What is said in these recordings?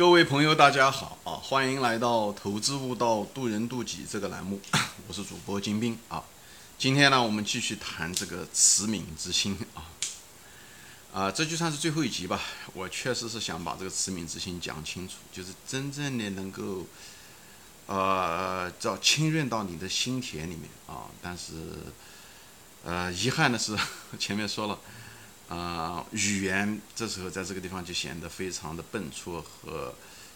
各位朋友，大家好啊！欢迎来到“投资悟道，渡人渡己”这个栏目，我是主播金兵啊。今天呢，我们继续谈这个慈悯之心啊。啊，这就算是最后一集吧。我确实是想把这个慈悯之心讲清楚，就是真正的能够，呃，叫浸润到你的心田里面啊。但是，呃，遗憾的是，前面说了。啊，语言这时候在这个地方就显得非常的笨拙和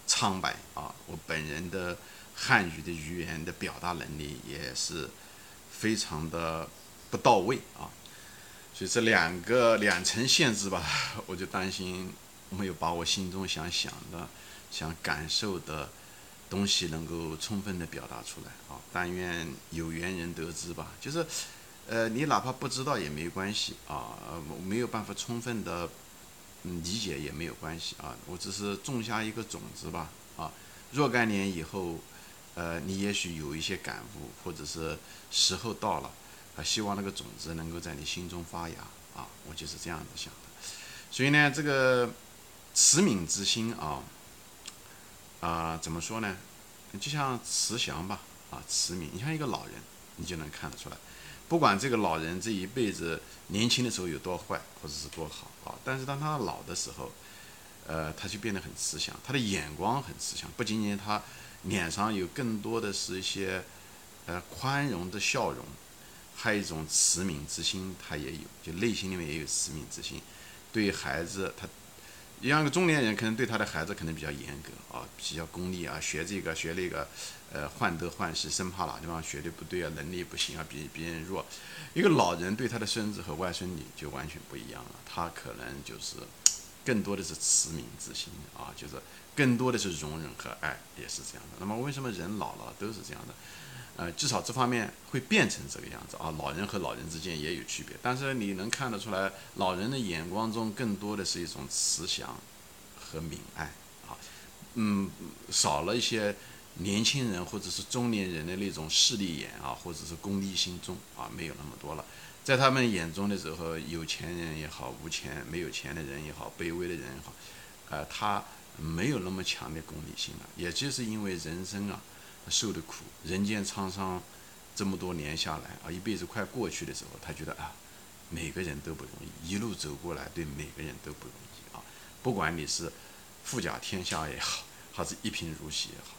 苍白啊！我本人的汉语的语言的表达能力也是非常的不到位啊，所以这两个两层限制吧，我就担心没有把我心中想想的、想感受的东西能够充分的表达出来啊！但愿有缘人得知吧，就是。呃，你哪怕不知道也没关系啊，没有办法充分的理解也没有关系啊，我只是种下一个种子吧啊，若干年以后，呃，你也许有一些感悟，或者是时候到了，啊，希望那个种子能够在你心中发芽啊，我就是这样子想的。所以呢，这个慈悯之心啊，啊，怎么说呢？就像慈祥吧，啊，慈悯，你像一个老人，你就能看得出来。不管这个老人这一辈子年轻的时候有多坏，或者是多好啊，但是当他老的时候，呃，他就变得很慈祥，他的眼光很慈祥，不仅仅他脸上有更多的是一些呃宽容的笑容，还有一种慈悯之心，他也有，就内心里面也有慈悯之心，对孩子他。一样个中年人可能对他的孩子可能比较严格啊，比较功利啊，学这个学那个，呃，患得患失，生怕哪地方学的不对啊，能力不行啊，比别人弱。一个老人对他的孙子和外孙女就完全不一样了，他可能就是更多的是慈悯之心啊，就是更多的是容忍和爱，也是这样的。那么为什么人老了都是这样的？呃，至少这方面会变成这个样子啊。老人和老人之间也有区别，但是你能看得出来，老人的眼光中更多的是一种慈祥和明爱啊。嗯，少了一些年轻人或者是中年人的那种势利眼啊，或者是功利心重啊，没有那么多了。在他们眼中的时候，有钱人也好，无钱没有钱的人也好，卑微的人也好，呃，他没有那么强的功利心了。也就是因为人生啊。受的苦，人间沧桑，这么多年下来啊，一辈子快过去的时候，他觉得啊，每个人都不容易，一路走过来，对每个人都不容易啊。不管你是富甲天下也好，还是一贫如洗也好，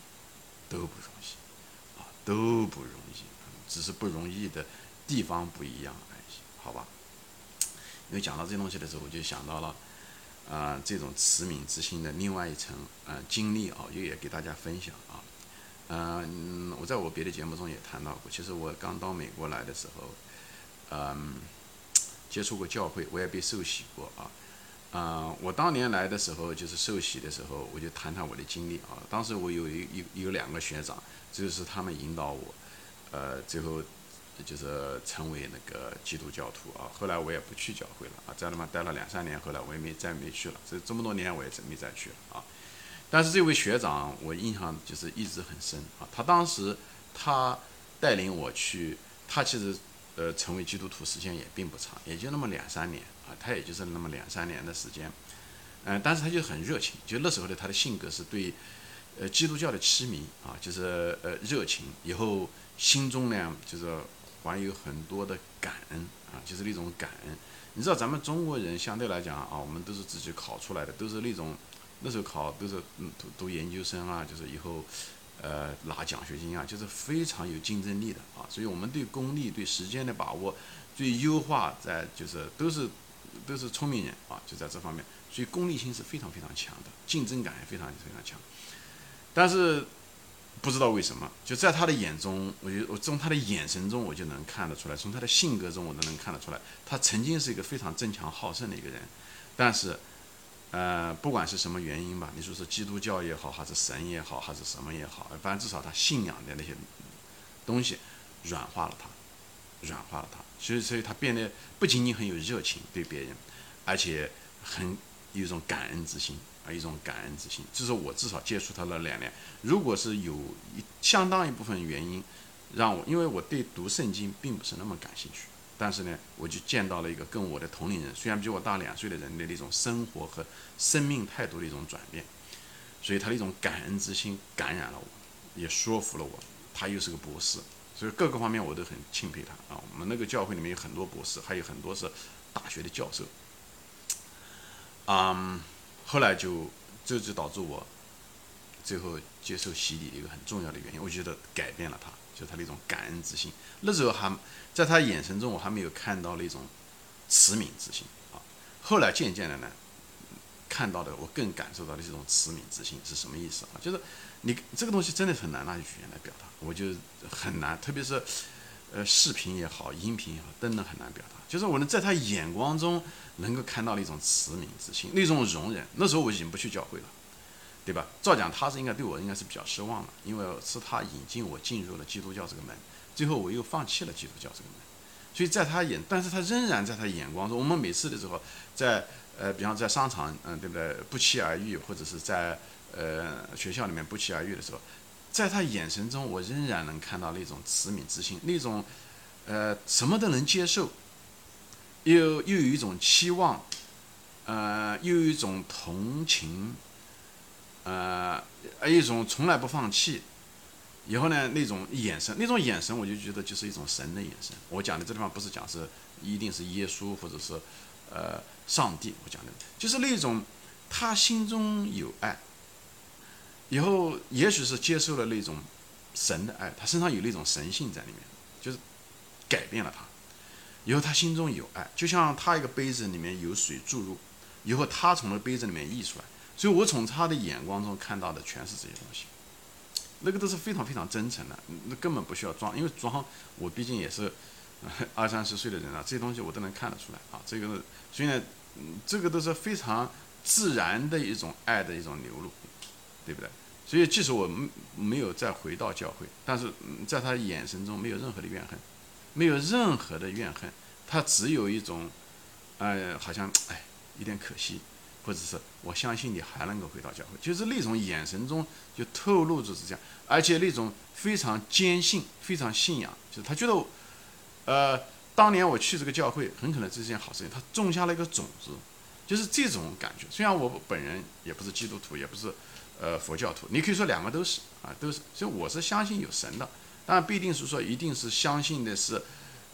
都不容易啊，都不容易，只是不容易的地方不一样而已，好吧？因为讲到这东西的时候，我就想到了啊，这种慈悯之心的另外一层啊经历啊，又也给大家分享啊。嗯，我在我别的节目中也谈到过。其实我刚到美国来的时候，嗯，接触过教会，我也被受洗过啊。啊，我当年来的时候，就是受洗的时候，我就谈谈我的经历啊。当时我有一有有两个学长，就是他们引导我，呃，最后就是成为那个基督教徒啊。后来我也不去教会了啊，在那边待了两三年，后来我也没再没去了。这这么多年我也没再去了啊。但是这位学长，我印象就是一直很深啊。他当时他带领我去，他其实呃成为基督徒时间也并不长，也就那么两三年啊。他也就是那么两三年的时间，嗯，但是他就很热情。就那时候的他的性格是对呃基督教的痴迷啊，就是呃热情。以后心中呢就是怀有很多的感恩啊，就是那种感恩。你知道咱们中国人相对来讲啊，我们都是自己考出来的，都是那种。那时候考都是嗯读读研究生啊，就是以后，呃拿奖学金啊，就是非常有竞争力的啊。所以我们对功利、对时间的把握、对优化，在就是都是都是聪明人啊，就在这方面，所以功利性是非常非常强的，竞争感也非常非常强。但是不知道为什么，就在他的眼中，我就我从他的眼神中我就能看得出来，从他的性格中我都能看得出来，他曾经是一个非常争强好胜的一个人，但是。呃，不管是什么原因吧，你说是基督教也好，还是神也好，还是什么也好，反正至少他信仰的那些东西软化了他，软化了他，所以所以他变得不仅仅很有热情对别人，而且很有一种感恩之心啊，一种感恩之心。这是我至少接触他了两年，如果是有一相当一部分原因让我，因为我对读圣经并不是那么感兴趣。但是呢，我就见到了一个跟我的同龄人，虽然比我大两岁的人的那种生活和生命态度的一种转变，所以他的一种感恩之心感染了我，也说服了我。他又是个博士，所以各个方面我都很钦佩他啊。我们那个教会里面有很多博士，还有很多是大学的教授。嗯，后来就这就导致我最后接受洗礼的一个很重要的原因，我觉得改变了他，就他那种感恩之心。那时候还在他眼神中，我还没有看到那种慈悯之心啊。后来渐渐的呢。看到的，我更感受到的这种慈悯之心是什么意思啊？就是你这个东西真的很难拿语言来表达，我就很难，特别是呃视频也好，音频也好，真的很难表达。就是我能在他眼光中能够看到那种慈悯之心，那种容忍。那时候我已经不去教会了，对吧？照讲他是应该对我应该是比较失望的，因为是他引进我进入了基督教这个门，最后我又放弃了基督教这个门。所以在他眼，但是他仍然在他眼光中，我们每次的时候在。呃，比方在商场，嗯，对不对？不期而遇，或者是在呃学校里面不期而遇的时候，在他眼神中，我仍然能看到那种慈悯之心，那种呃什么都能接受，又又有一种期望，呃，又有一种同情，呃，还一种从来不放弃。以后呢，那种眼神，那种眼神，我就觉得就是一种神的眼神。我讲的这地方不是讲是一定是耶稣，或者是。呃，上帝，我讲的，就是那种他心中有爱，以后也许是接受了那种神的爱，他身上有那种神性在里面，就是改变了他。以后他心中有爱，就像他一个杯子里面有水注入，以后他从那杯子里面溢出来，所以我从他的眼光中看到的全是这些东西，那个都是非常非常真诚的，那根本不需要装，因为装我毕竟也是。二三十岁的人啊，这些东西我都能看得出来啊。这个，所以呢，这个都是非常自然的一种爱的一种流露，对不对？所以即使我们没有再回到教会，但是在他眼神中没有任何的怨恨，没有任何的怨恨，他只有一种，呃，好像哎，有点可惜，或者是我相信你还能够回到教会，就是那种眼神中就透露着是这样，而且那种非常坚信、非常信仰，就是他觉得。呃，当年我去这个教会，很可能这是件好事情。他种下了一个种子，就是这种感觉。虽然我本人也不是基督徒，也不是呃佛教徒，你可以说两个都是啊，都是。所以我是相信有神的，当然不一定是说一定是相信的是，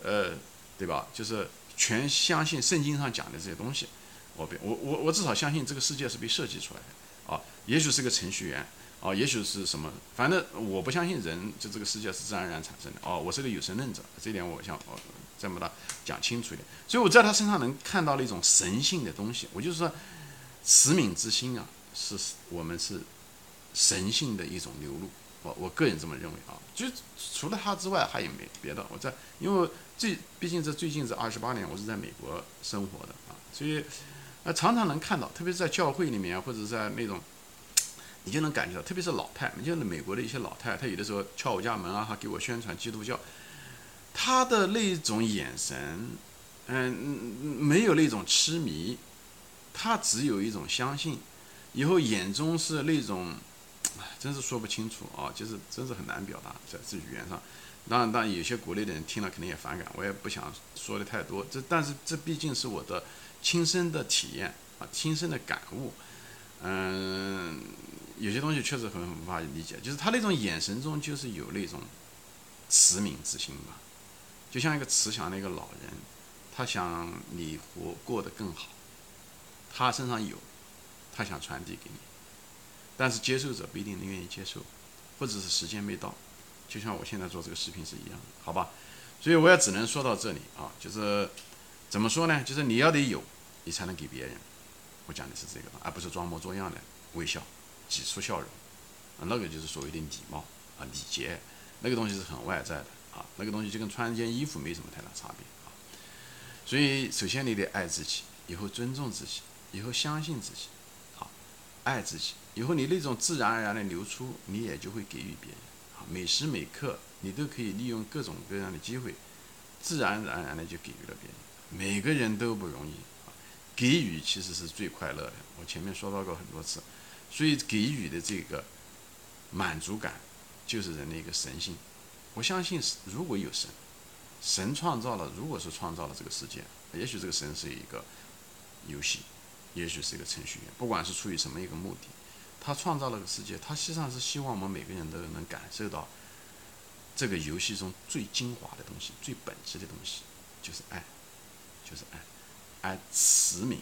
呃，对吧？就是全相信圣经上讲的这些东西。我我我我至少相信这个世界是被设计出来的啊，也许是个程序员。啊，也许是什么，反正我不相信人就这个世界是自然而然产生的。哦，我是个有神论者，这点我想我再把它讲清楚一点。所以我在他身上能看到了一种神性的东西。我就是说，慈悯之心啊，是我们是神性的一种流露。我我个人这么认为啊，就除了他之外还有没别的。我在因为最毕竟这最近这二十八年我是在美国生活的啊，所以呃常常能看到，特别是在教会里面或者在那种。你就能感觉到，特别是老太，就是美国的一些老太，她有的时候敲我家门啊，还，给我宣传基督教，她的那种眼神，嗯，没有那种痴迷，她只有一种相信，以后眼中是那种，真是说不清楚啊，就是真是很难表达在这语言上。当然，当然有些国内的人听了肯定也反感，我也不想说的太多。这但是这毕竟是我的亲身的体验啊，亲身的感悟，嗯。有些东西确实很无法理解，就是他那种眼神中就是有那种慈悯之心吧，就像一个慈祥的一个老人，他想你活过得更好，他身上有，他想传递给你，但是接受者不一定能愿意接受，或者是时间没到，就像我现在做这个视频是一样的，好吧？所以我也只能说到这里啊，就是怎么说呢？就是你要得有，你才能给别人。我讲的是这个，而不是装模作样的微笑。挤出笑容，啊，那个就是所谓的礼貌啊，礼节，那个东西是很外在的啊，那个东西就跟穿一件衣服没什么太大差别啊。所以，首先你得爱自己，以后尊重自己，以后相信自己，好，爱自己，以后你那种自然而然的流出，你也就会给予别人，每时每刻你都可以利用各种各样的机会，自然而然的就给予了别人。每个人都不容易，给予其实是最快乐的。我前面说到过很多次。所以给予的这个满足感，就是人的一个神性。我相信，如果有神，神创造了，如果是创造了这个世界，也许这个神是一个游戏，也许是一个程序员，不管是出于什么一个目的，他创造了个世界，他实际上是希望我们每个人都能感受到这个游戏中最精华的东西、最本质的东西，就是爱，就是爱，爱、慈悯、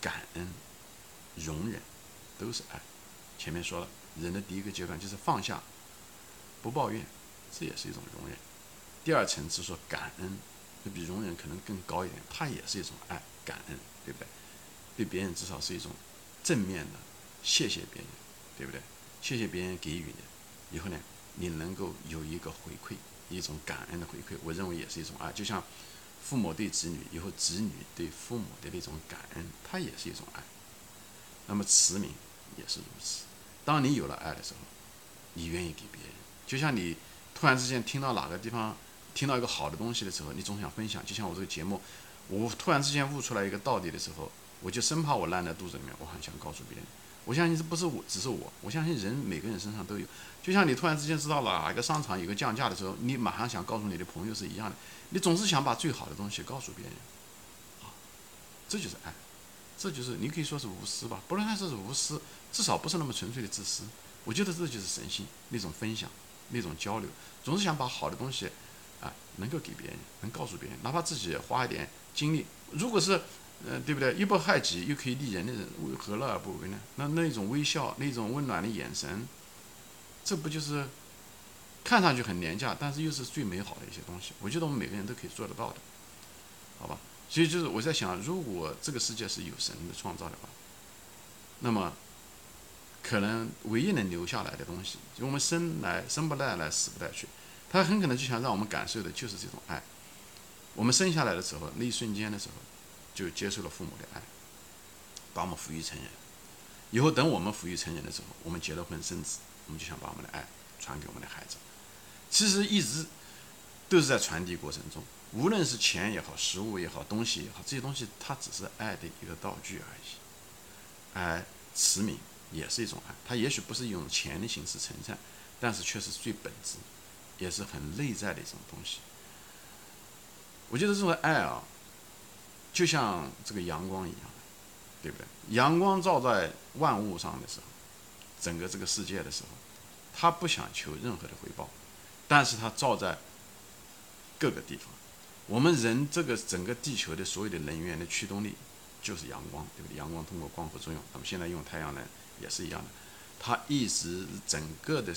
感恩、容忍，都是爱。前面说了，人的第一个阶段就是放下，不抱怨，这也是一种容忍。第二层次说感恩，就比容忍可能更高一点，它也是一种爱、感恩，对不对？对别人至少是一种正面的。谢谢别人，对不对？谢谢别人给予的，以后呢，你能够有一个回馈，一种感恩的回馈，我认为也是一种爱。就像父母对子女，以后子女对父母的那种感恩，它也是一种爱。那么慈悯也是如此。当你有了爱的时候，你愿意给别人。就像你突然之间听到哪个地方听到一个好的东西的时候，你总想分享。就像我这个节目，我突然之间悟出来一个道理的时候，我就生怕我烂在肚子里面，我很想告诉别人。我相信这不是我，只是我。我相信人每个人身上都有。就像你突然之间知道了哪个商场有个降价的时候，你马上想告诉你的朋友是一样的。你总是想把最好的东西告诉别人，啊，这就是爱，这就是你可以说是无私吧，不能说是无私，至少不是那么纯粹的自私。我觉得这就是神性，那种分享，那种交流，总是想把好的东西，啊，能够给别人，能告诉别人，哪怕自己花一点精力。如果是。嗯，对不对？一不害己，又可以利人的人，为何乐而不为呢？那那种微笑，那种温暖的眼神，这不就是看上去很廉价，但是又是最美好的一些东西？我觉得我们每个人都可以做得到的，好吧？所以就是我在想，如果这个世界是有神的创造的话，那么可能唯一能留下来的东西，就我们生来生不带来，死不带去，他很可能就想让我们感受的就是这种爱。我们生下来的时候，那一瞬间的时候。就接受了父母的爱，把我们抚育成人。以后等我们抚育成人的时候，我们结了婚生子，我们就想把我们的爱传给我们的孩子。其实一直都是在传递过程中，无论是钱也好，食物也好，东西也好，这些东西它只是爱的一个道具而已。爱、慈悯也是一种爱，它也许不是用钱的形式呈现，但是却是最本质，也是很内在的一种东西。我觉得这种爱啊。就像这个阳光一样，对不对？阳光照在万物上的时候，整个这个世界的时候，它不想求任何的回报，但是它照在各个地方。我们人这个整个地球的所有的能源的驱动力就是阳光，对不对？阳光通过光合作用，那么现在用太阳能也是一样的，它一直整个的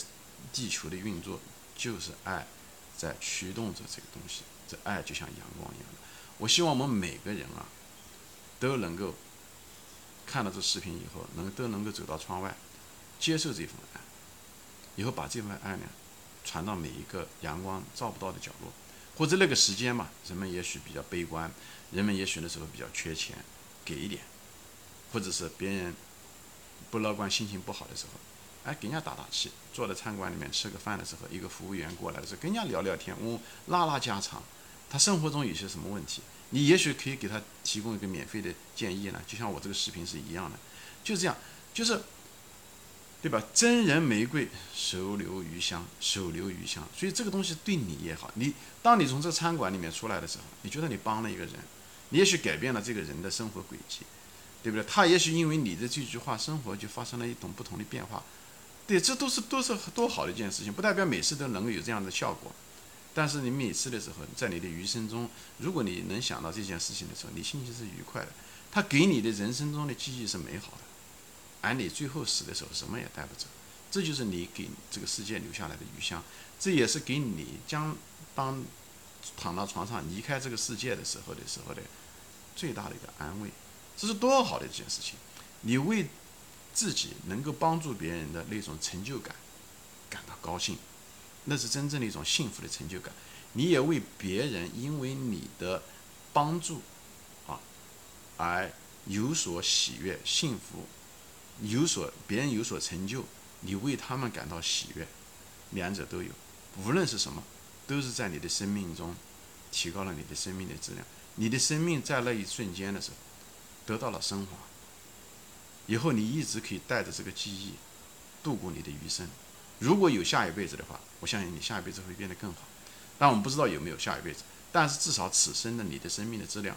地球的运作就是爱在驱动着这个东西，这爱就像阳光一样的。我希望我们每个人啊，都能够看到这视频以后，能都能够走到窗外，接受这份爱，以后把这份爱呢传到每一个阳光照不到的角落，或者那个时间嘛，人们也许比较悲观，人们也许那时候比较缺钱，给一点，或者是别人不乐观、心情不好的时候，哎，给人家打打气，坐在餐馆里面吃个饭的时候，一个服务员过来的时候，跟人家聊聊天，嗯拉拉家常。他生活中有些什么问题，你也许可以给他提供一个免费的建议呢？就像我这个视频是一样的，就这样，就是，对吧？真人玫瑰，手留余香，手留余香。所以这个东西对你也好，你当你从这餐馆里面出来的时候，你觉得你帮了一个人，你也许改变了这个人的生活轨迹，对不对？他也许因为你的这句话，生活就发生了一种不同的变化。对，这都是都是多好的一件事情，不代表每次都能够有这样的效果。但是你每次的时候，在你的余生中，如果你能想到这件事情的时候，你心情是愉快的，他给你的人生中的记忆是美好的，而你最后死的时候什么也带不走，这就是你给这个世界留下来的余香，这也是给你将当躺到床上离开这个世界的时候的时候的最大的一个安慰，这是多好的一件事情，你为自己能够帮助别人的那种成就感感到高兴。那是真正的一种幸福的成就感，你也为别人因为你的帮助，啊，而有所喜悦、幸福，有所别人有所成就，你为他们感到喜悦，两者都有，无论是什么，都是在你的生命中提高了你的生命的质量，你的生命在那一瞬间的时候得到了升华，以后你一直可以带着这个记忆度过你的余生。如果有下一辈子的话，我相信你下一辈子会变得更好。但我们不知道有没有下一辈子，但是至少此生的你的生命的质量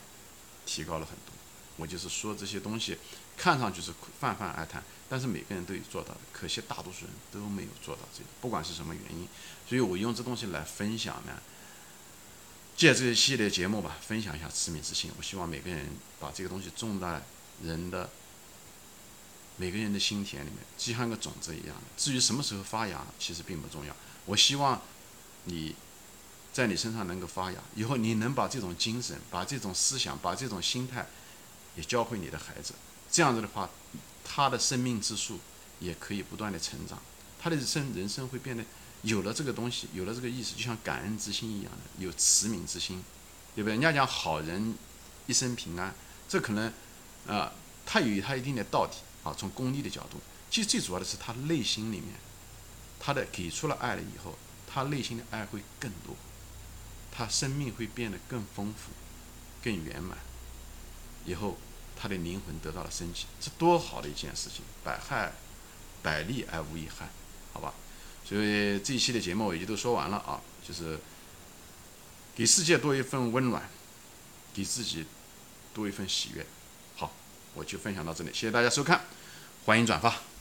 提高了很多。我就是说这些东西，看上去是泛泛而谈，但是每个人都有做到的，可惜大多数人都没有做到这个，不管是什么原因。所以我用这东西来分享呢，借这一系列节目吧，分享一下慈悯之心。我希望每个人把这个东西种在人的每个人的心田里面，就像个种子一样的。至于什么时候发芽，其实并不重要。我希望你。在你身上能够发芽，以后你能把这种精神、把这种思想、把这种心态，也教会你的孩子。这样子的话，他的生命之树也可以不断的成长，他的生人生会变得有了这个东西，有了这个意识，就像感恩之心一样的，有慈悯之心，对不对？人家讲好人一生平安，这可能啊，他有他一定的道理从功利的角度，其实最主要的是他内心里面，他的给出了爱了以后，他内心的爱会更多。他生命会变得更丰富、更圆满，以后他的灵魂得到了升级，这多好的一件事情！百害百利而无一害，好吧？所以这一期的节目我已经都说完了啊，就是给世界多一份温暖，给自己多一份喜悦。好，我就分享到这里，谢谢大家收看，欢迎转发。